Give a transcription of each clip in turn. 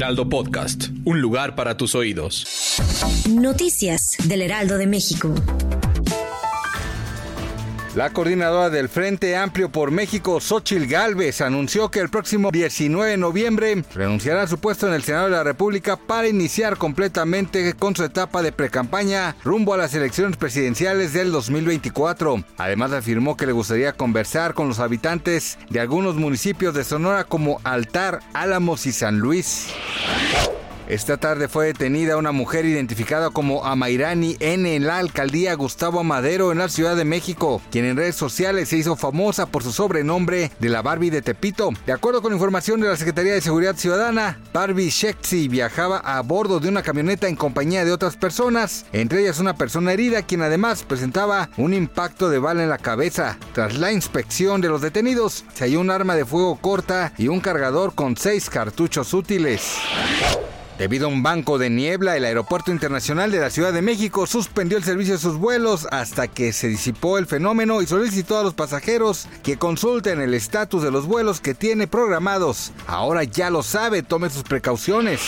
Heraldo Podcast, un lugar para tus oídos. Noticias del Heraldo de México. La coordinadora del Frente Amplio por México, Xochil Gálvez, anunció que el próximo 19 de noviembre renunciará a su puesto en el Senado de la República para iniciar completamente con su etapa de precampaña rumbo a las elecciones presidenciales del 2024. Además afirmó que le gustaría conversar con los habitantes de algunos municipios de Sonora como Altar, Álamos y San Luis. Esta tarde fue detenida una mujer identificada como Amairani N en la alcaldía Gustavo Amadero en la Ciudad de México, quien en redes sociales se hizo famosa por su sobrenombre de la Barbie de Tepito. De acuerdo con información de la Secretaría de Seguridad Ciudadana, Barbie Shexi viajaba a bordo de una camioneta en compañía de otras personas, entre ellas una persona herida quien además presentaba un impacto de bala en la cabeza. Tras la inspección de los detenidos, se halló un arma de fuego corta y un cargador con seis cartuchos útiles. Debido a un banco de niebla, el Aeropuerto Internacional de la Ciudad de México suspendió el servicio de sus vuelos hasta que se disipó el fenómeno y solicitó a los pasajeros que consulten el estatus de los vuelos que tiene programados. Ahora ya lo sabe, tome sus precauciones.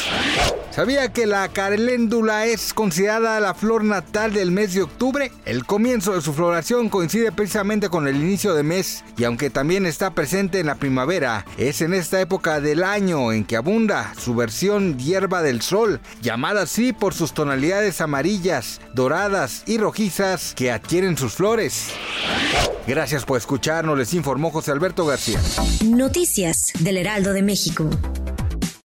¿Sabía que la caléndula es considerada la flor natal del mes de octubre? El comienzo de su floración coincide precisamente con el inicio de mes y aunque también está presente en la primavera, es en esta época del año en que abunda su versión hierba del sol, llamada así por sus tonalidades amarillas, doradas y rojizas que adquieren sus flores. Gracias por escucharnos, les informó José Alberto García. Noticias del Heraldo de México.